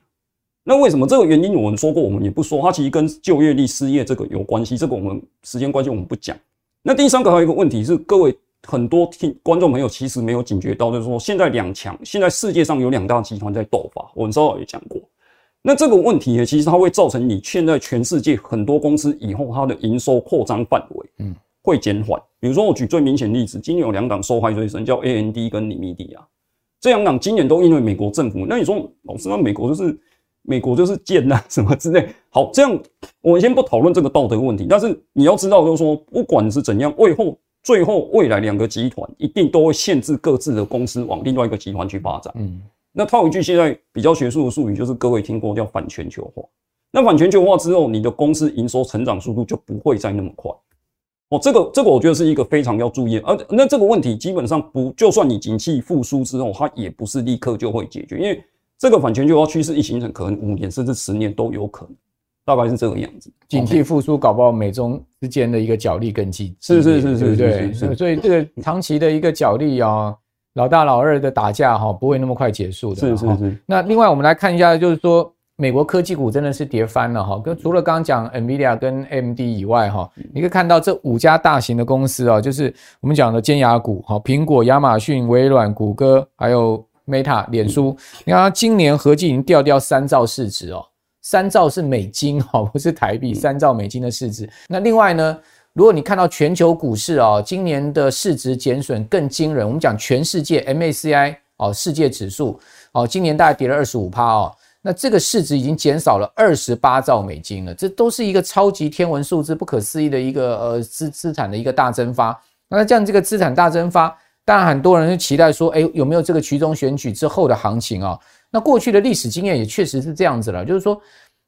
那为什么这个原因我们说过，我们也不说，它其实跟就业率、失业这个有关系。这个我们时间关系我们不讲。那第三个还有一个问题是，各位很多听观众朋友其实没有警觉到，就是说现在两强，现在世界上有两大集团在斗法。我们稍早也讲过。那这个问题呢，其实它会造成你现在全世界很多公司以后它的营收扩张范围，嗯，会减缓。比如说我举最明显例子，今年有两档受害最深，叫 A N D 跟 NVIDIA。这两档今年都因为美国政府，那你说老师，那美国就是美国就是贱呐，什么之类。好，这样我们先不讨论这个道德问题，但是你要知道，就是说不管是怎样，最后最后未来两个集团一定都会限制各自的公司往另外一个集团去发展。嗯，那套一句现在比较学术的术语，就是各位听过叫反全球化。那反全球化之后，你的公司营收成长速度就不会再那么快。哦，这个这个我觉得是一个非常要注意，而那这个问题基本上不，就算你景气复苏之后，它也不是立刻就会解决，因为这个反全球化趋势一形成，可能五年甚至十年都有可能，大概是这个样子。景气复苏搞不好美中之间的一个角力更激，是是是是，对，所以这个长期的一个角力啊，老大老二的打架哈，不会那么快结束的。是是是。那另外我们来看一下，就是说。美国科技股真的是跌翻了哈，跟除了刚刚讲 NVIDIA 跟 AMD 以外哈，你可以看到这五家大型的公司啊，就是我们讲的尖牙股哈，苹果、亚马逊、微软、谷歌，还有 Meta、脸书，你看它今年合计已经掉掉三兆市值哦，三兆是美金哈，[LAUGHS] 不是台币，三兆美金的市值。那另外呢，如果你看到全球股市啊，今年的市值减损更惊人，我们讲全世界 MACI 哦，世界指数哦，今年大概跌了二十五趴哦。那这个市值已经减少了二十八兆美金了，这都是一个超级天文数字，不可思议的一个呃资资产的一个大蒸发。那这样这个资产大蒸发，当然很多人就期待说，哎，有没有这个期中选举之后的行情啊？那过去的历史经验也确实是这样子了，就是说，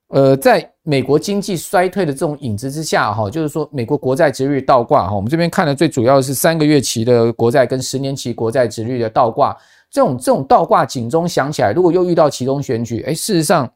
呃，在美国经济衰退的这种影子之下，哈，就是说美国国债殖率倒挂，哈，我们这边看的最主要是三个月期的国债跟十年期国债殖率的倒挂。这种这种倒挂警钟响起来，如果又遇到其中选举，哎，事实上，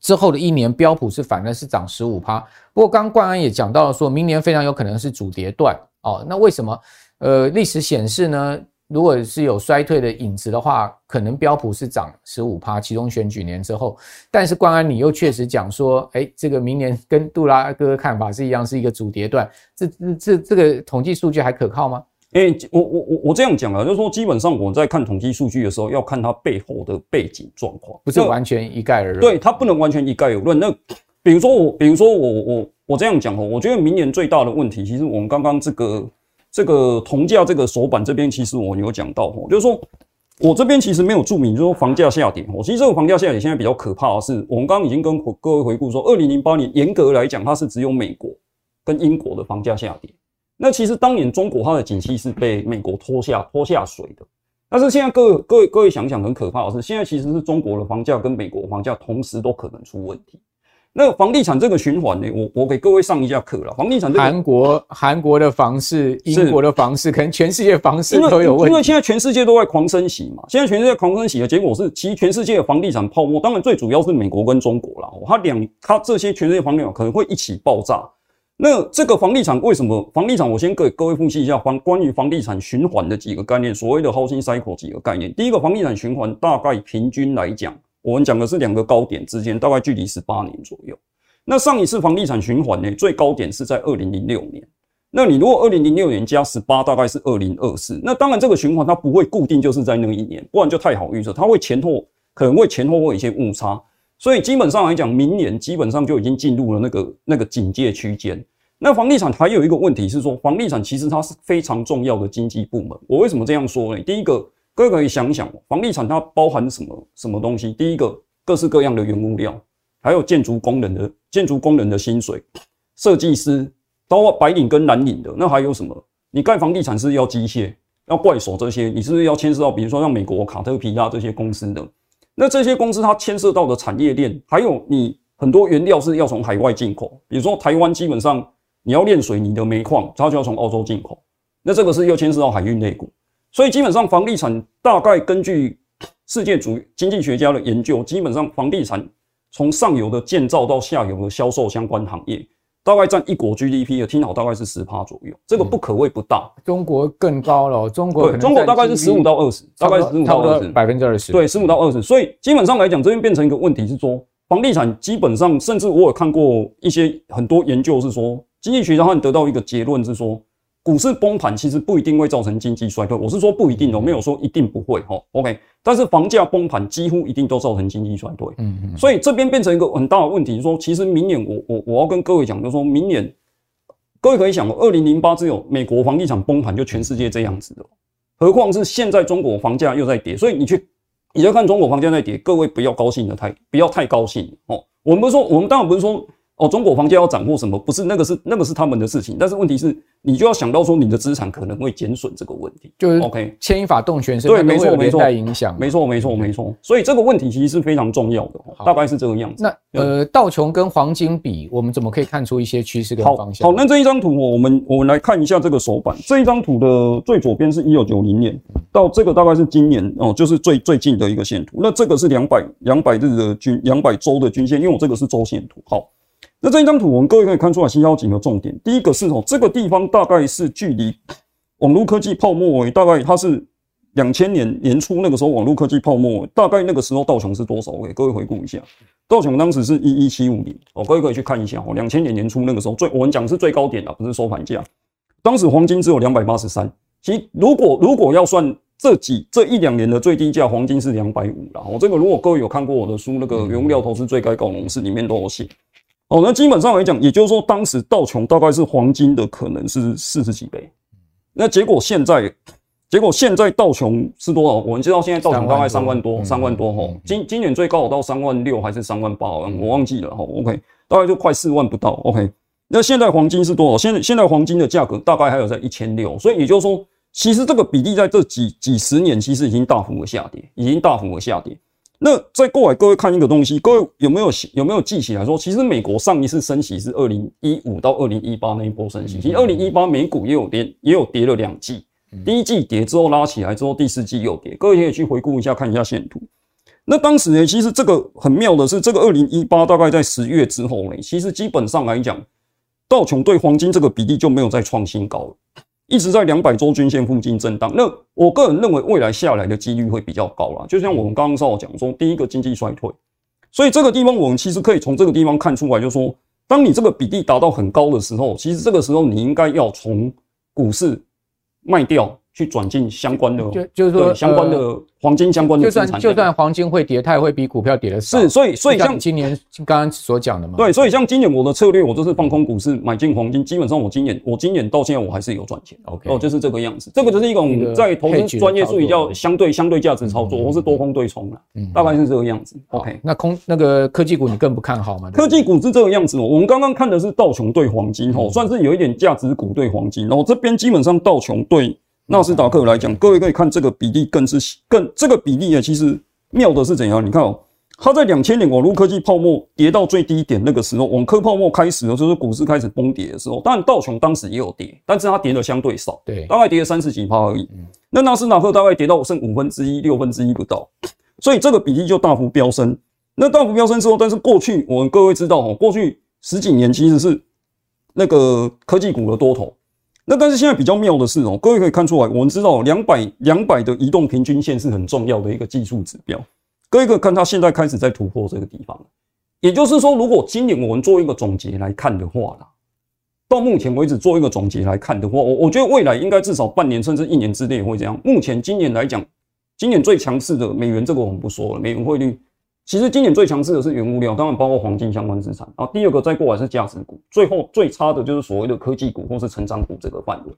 之后的一年标普是反而是涨十五趴。不过刚刚冠安也讲到了，说明年非常有可能是主跌段哦。那为什么？呃，历史显示呢，如果是有衰退的影子的话，可能标普是涨十五趴，其中选举年之后。但是冠安你又确实讲说，哎，这个明年跟杜拉哥看法是一样，是一个主跌段。这这这这个统计数据还可靠吗？哎、欸，我我我我这样讲啊，就是说，基本上我在看统计数据的时候，要看它背后的背景状况，不是完全一概而论。对，它不能完全一概而论。那比如说我，比如说我我我这样讲哦，我觉得明年最大的问题，其实我们刚刚这个这个铜价这个手板这边，其实我有讲到哦，就是说我这边其实没有注明，就是说房价下跌。我其实这个房价下跌现在比较可怕的是，我们刚刚已经跟各位回顾说，二零零八年严格来讲，它是只有美国跟英国的房价下跌。那其实当年中国它的景气是被美国拖下拖下水的，但是现在各位各位各位想想，很可怕的是，现在其实是中国的房价跟美国房价同时都可能出问题。那房地产这个循环呢，我我给各位上一下课了。房地产这个韩国韩国的房市，英国的房市，可能全世界房市都有问题。因为现在全世界都在狂升息嘛，现在全世界狂升息的结果是，其实全世界的房地产泡沫，当然最主要是美国跟中国啦，它两它这些全世界房地产可能会一起爆炸。那这个房地产为什么？房地产我先给各位复习一下房关于房地产循环的几个概念，所谓的 housing cycle 几个概念。第一个，房地产循环大概平均来讲，我们讲的是两个高点之间大概距离十八年左右。那上一次房地产循环呢，最高点是在二零零六年。那你如果二零零六年加十八，大概是二零二四。那当然这个循环它不会固定就是在那一年，不然就太好预测，它会前后可能会前后会有一些误差。所以基本上来讲，明年基本上就已经进入了那个那个警戒区间。那房地产还有一个问题是说，房地产其实它是非常重要的经济部门。我为什么这样说呢？第一个，各位可以想想，房地产它包含什么什么东西？第一个，各式各样的原物料，还有建筑工人的建筑工人的薪水，设计师，包括白领跟蓝领的。那还有什么？你盖房地产是要机械，要怪手这些，你是不是要牵涉到，比如说像美国卡特皮拉这些公司的？那这些公司它牵涉到的产业链，还有你很多原料是要从海外进口，比如说台湾基本上。你要炼水泥的煤矿，它就要从澳洲进口，那这个是又牵涉到海运内股，所以基本上房地产大概根据世界主经济学家的研究，基本上房地产从上游的建造到下游的销售相关行业，大概占一国 GDP 的听好大概是十趴左右，这个不可谓不大。嗯、中国更高了，中国对中国大概是十五到二十，大概十五到二十，百分之二十，对，十五到二十。所以基本上来讲，这边变成一个问题是说，房地产基本上，甚至我有看过一些很多研究是说。经济学家他们得到一个结论是说，股市崩盘其实不一定会造成经济衰退。我是说不一定哦，没有说一定不会哈。OK，但是房价崩盘几乎一定都造成经济衰退。嗯嗯。所以这边变成一个很大的问题，就是说其实明年我我我要跟各位讲，就是说明年各位可以想，二零零八只有美国房地产崩盘，就全世界这样子的，何况是现在中国房价又在跌。所以你去你在看中国房价在跌，各位不要高兴的太不要太高兴哦。我们不是说，我们当然不是说。哦，中国房价要涨或什么？不是那个是那个是他们的事情，但是问题是，你就要想到说你的资产可能会减损这个问题，就是 OK 牵一发动全身，对，没错没错，影响，没错没错没错，所以这个问题其实是非常重要的，大概是这个样子。那呃，道琼跟黄金比，我们怎么可以看出一些趋势跟方向？好，好，那这一张图我们我们来看一下这个手板，这一张图的最左边是一九九零年到这个大概是今年哦，就是最最近的一个线图。那这个是两百两百日的均两百周的均线，因为我这个是周线图，好。那这一张图，我们各位可以看出来，其实有几个重点。第一个是哦，这个地方大概是距离网络科技泡沫为大概它是两千年年初那个时候，网络科技泡沫大概那个时候道琼是多少？我给各位回顾一下，道琼当时是一一七五零哦，各位可以去看一下哦，两千年年初那个时候最我们讲是最高点啊，不是收盘价。当时黄金只有两百八十三，其实如果如果要算这几这一两年的最低价，黄金是两百五了。我这个如果各位有看过我的书，那个原物料投资最该搞农事里面都有写。哦，那基本上来讲，也就是说，当时道琼大概是黄金的可能是四十几倍。那结果现在，结果现在道琼是多少？我们知道现在道琼大概三万多，三万多哈。今今年最高到三万六还是三万八？我忘记了哈。OK，大概就快四万不到。OK，那现在黄金是多少？现在现在黄金的价格大概还有在一千六。所以也就是说，其实这个比例在这几几十年其实已经大幅的下跌，已经大幅的下跌。那再过来，各位看一个东西，各位有没有有没有记起来说，其实美国上一次升息是二零一五到二零一八那一波升息，其实二零一八美股也有跌，也有跌了两季，第一季跌之后拉起来之后，第四季又跌，各位可以去回顾一下，看一下线图。那当时呢，其实这个很妙的是，这个二零一八大概在十月之后呢，其实基本上来讲，道琼对黄金这个比例就没有再创新高了，一直在两百周均线附近震荡。那我个人认为，未来下来的几率会比较高啦。就像我们刚刚稍微讲说，第一个经济衰退，所以这个地方我们其实可以从这个地方看出来，就是说，当你这个比例达到很高的时候，其实这个时候你应该要从股市卖掉。去转进相关的，就就是说相关的黄金相关的资产，就算就算黄金会跌，它也会比股票跌的少。是，所以所以像今年刚刚所讲的嘛，对，所以像今年我的策略，我就是放空股市，买进黄金。基本上我今年我今年到现在我还是有赚钱。OK，哦，就是这个样子。这个就是一种在投资专业术语叫相对相对价值操作，或是多空对冲了，大概是这个样子。OK，那空那个科技股你更不看好吗？科技股是这个样子哦。我们刚刚看的是道琼对黄金哦，算是有一点价值股对黄金。然后这边基本上道琼对。纳斯达克来讲，各位可以看这个比例更是更这个比例啊，其实妙的是怎样？你看哦，它在两千年网络科技泡沫跌到最低点那个时候，网科泡沫开始的时候，股市开始崩跌的时候，当然道琼当时也有跌，但是它跌的相对少，对，大概跌了三十几趴而已。那纳斯达克大概跌到剩五分之一、六分之一不到，所以这个比例就大幅飙升。那大幅飙升之后，但是过去我们各位知道哦，过去十几年其实是那个科技股的多头。那但是现在比较妙的是哦，各位可以看出来，我们知道两百两百的移动平均线是很重要的一个技术指标。各位可以看它现在开始在突破这个地方，也就是说，如果今年我们做一个总结来看的话啦，到目前为止做一个总结来看的话，我我觉得未来应该至少半年甚至一年之内会这样。目前今年来讲，今年最强势的美元这个我们不说了，美元汇率。其实今年最强势的是原物料，当然包括黄金相关资产。然后，第二个再过来是价值股，最后最差的就是所谓的科技股或是成长股这个范围。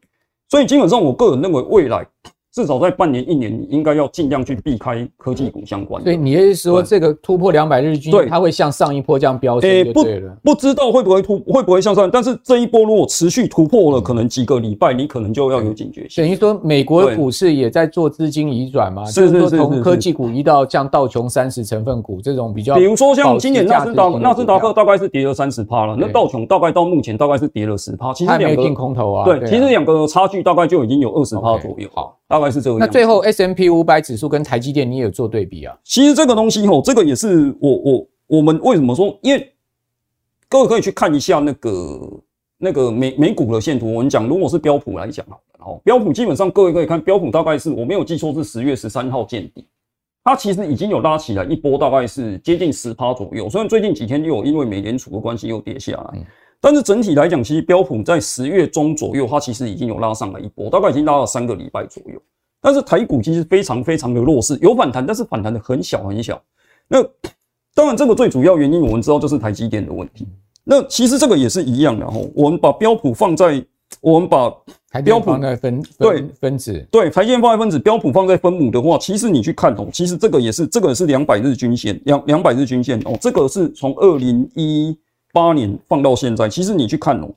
所以基本上，我个人认为未来。至少在半年一年，你应该要尽量去避开科技股相关的。所以你是说，这个突破两百日均，对，它会像上一波这样飙升？诶，不不知道会不会突，会不会向上？但是这一波如果持续突破了，可能几个礼拜，你可能就要有警觉性。等于说，美国的股市也在做资金移转嘛？是是是，从科技股移到像道琼三十成分股这种比较，比如说像今年纳斯达纳斯达克大概是跌了三十趴了，那道琼大概到目前大概是跌了十趴。其实两个空头啊，对，其实两个差距大概就已经有二十趴左右。好。大概是这个样子。那最后 S M P 五百指数跟台积电，你也有做对比啊？其实这个东西吼，这个也是我我我们为什么说？因为各位可以去看一下那个那个美美股的线图。我们讲，如果是标普来讲啊，哦，标普基本上各位可以看，标普大概是我没有记错是十月十三号见底，它其实已经有拉起来一波，大概是接近十趴左右。虽然最近几天又有因为美联储的关系又跌下来。嗯但是整体来讲，其实标普在十月中左右，它其实已经有拉上了一波，大概已经拉了三个礼拜左右。但是台股其实非常非常的弱势，有反弹，但是反弹的很小很小。那当然，这个最主要原因我们知道就是台积电的问题。那其实这个也是一样的哈。我们把标普放在，我们把标普放在分对分子，对台积电放在分子，标普放在分母的话，其实你去看哦，其实这个也是这个是两百日均线，两两百日均线哦，这个是从二零一。八年放到现在，其实你去看哦，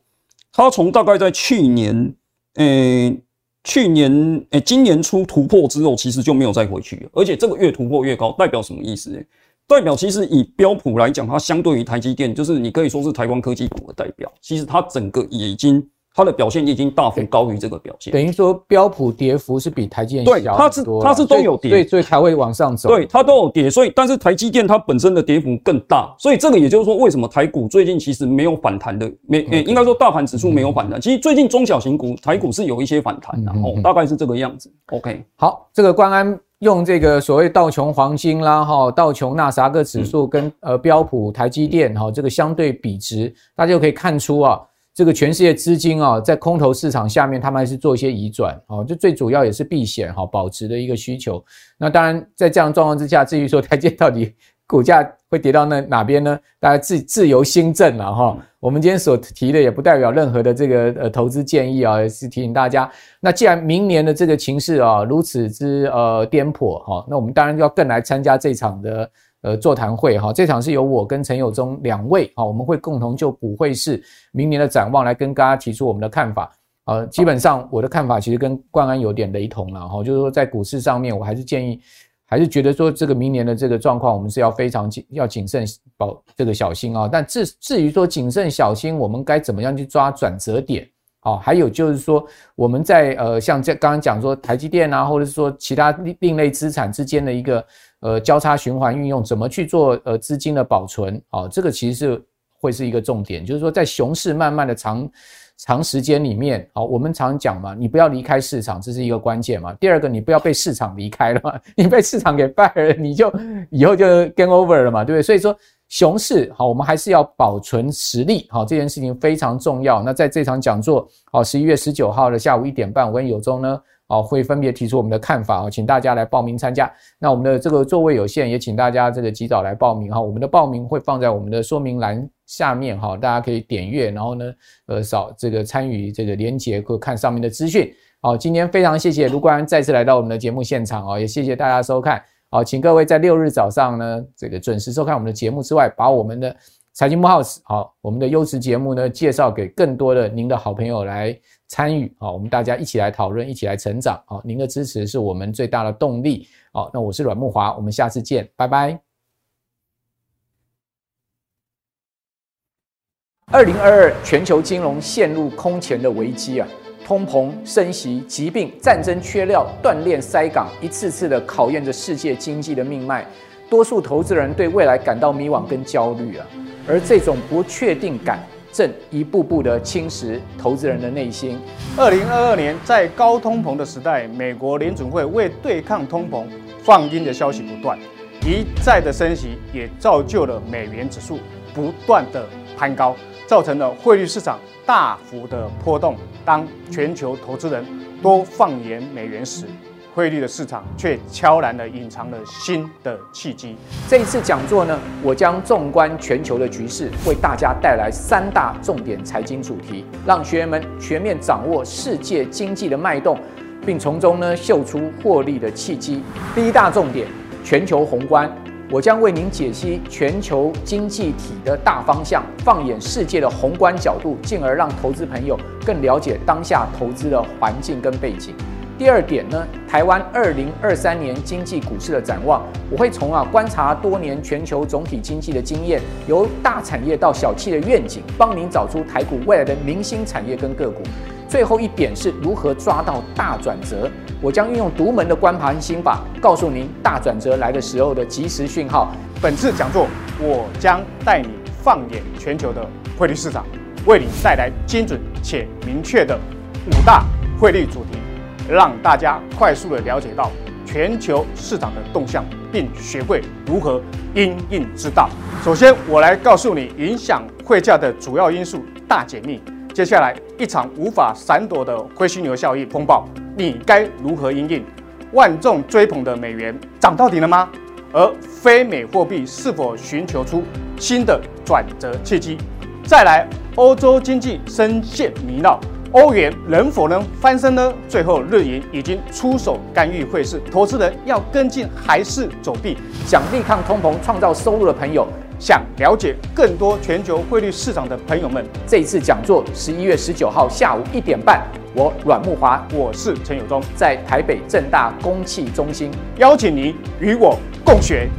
它从大概在去年，诶、去年，诶、今年初突破之后，其实就没有再回去了，而且这个越突破越高，代表什么意思？诶，代表其实以标普来讲，它相对于台积电，就是你可以说是台湾科技股的代表，其实它整个已经。它的表现已经大幅高于这个表现，等于说标普跌幅是比台积电小它是它是都有跌，所以所以才会往上走。对，它都有跌，所以但是台积电它本身的跌幅更大，所以这个也就是说，为什么台股最近其实没有反弹的，没诶，应该说大盘指数没有反弹。其实最近中小型股台股是有一些反弹的，哦，大概是这个样子。OK，好，这个关安用这个所谓道琼黄金啦，哈，道琼纳斯达克指数跟呃标普台积电哈，这个相对比值，大家就可以看出啊。这个全世界资金啊，在空头市场下面，他们还是做一些移转，哦，这最主要也是避险哈，保值的一个需求。那当然，在这样状况之下，至于说台积到底 [LAUGHS] 股价会跌到那哪边呢？大家自自由心证了哈。我们今天所提的也不代表任何的这个呃投资建议啊，也是提醒大家。那既然明年的这个情势啊如此之呃颠簸哈，那我们当然要更来参加这场的。呃，座谈会哈，这场是由我跟陈友忠两位哈，我们会共同就股会市明年的展望来跟大家提出我们的看法。呃，基本上我的看法其实跟冠安有点雷同了哈，就是说在股市上面，我还是建议，还是觉得说这个明年的这个状况，我们是要非常谨要谨慎保这个小心啊。但至至于说谨慎小心，我们该怎么样去抓转折点？好，还有就是说我们在呃像这刚刚讲说台积电啊，或者是说其他另类资产之间的一个。呃交叉循环运用，怎么去做呃资金的保存啊？这个其实是会是一个重点，就是说在熊市慢慢的长长时间里面，好，我们常讲嘛，你不要离开市场，这是一个关键嘛。第二个，你不要被市场离开了嘛，[LAUGHS] 你被市场给败了，你就以后就 game over 了嘛，对不对？所以说。熊市好，我们还是要保存实力好，这件事情非常重要。那在这场讲座好，十一月十九号的下午一点半，我跟有忠呢，啊会分别提出我们的看法啊，请大家来报名参加。那我们的这个座位有限，也请大家这个及早来报名哈。我们的报名会放在我们的说明栏下面哈，大家可以点阅，然后呢，呃，扫这个参与这个连结或看上面的资讯。好，今天非常谢谢卢官再次来到我们的节目现场啊，也谢谢大家收看。好，请各位在六日早上呢，这个准时收看我们的节目之外，把我们的财经慕 House 好，我们的优质节目呢，介绍给更多的您的好朋友来参与。好，我们大家一起来讨论，一起来成长。好，您的支持是我们最大的动力。好，那我是阮慕华，我们下次见，拜拜。二零二二全球金融陷入空前的危机啊！通膨、升息、疾病、战争、缺料、断链、塞港，一次次的考验着世界经济的命脉。多数投资人对未来感到迷惘跟焦虑啊，而这种不确定感正一步步的侵蚀投资人的内心。二零二二年，在高通膨的时代，美国联准会为对抗通膨放鹰的消息不断，一再的升息也造就了美元指数不断的攀高，造成了汇率市场大幅的波动。当全球投资人都放眼美元时，汇率的市场却悄然地隐藏了新的契机。这一次讲座呢，我将纵观全球的局势，为大家带来三大重点财经主题，让学员们全面掌握世界经济的脉动，并从中呢嗅出获利的契机。第一大重点，全球宏观。我将为您解析全球经济体的大方向，放眼世界的宏观角度，进而让投资朋友更了解当下投资的环境跟背景。第二点呢，台湾二零二三年经济股市的展望，我会从啊观察多年全球总体经济的经验，由大产业到小企的愿景，帮您找出台股未来的明星产业跟个股。最后一点是如何抓到大转折，我将运用独门的观盘心法，告诉您大转折来的时候的及时讯号。本次讲座，我将带你放眼全球的汇率市场，为你带来精准且明确的五大汇率主题，让大家快速的了解到全球市场的动向，并学会如何因应之道。首先，我来告诉你影响汇价的主要因素大解密。接下来一场无法闪躲的灰犀牛效应风暴，你该如何因应？万众追捧的美元涨到底了吗？而非美货币是否寻求出新的转折契机？再来，欧洲经济深陷泥淖，欧元能否能翻身呢？最后，日银已经出手干预汇市，投资人要跟进还是走避？想力抗通膨、创造收入的朋友。想了解更多全球汇率市场的朋友们，这一次讲座十一月十九号下午一点半，我阮木华，我是陈友忠，在台北正大公企中心，邀请您与我共学。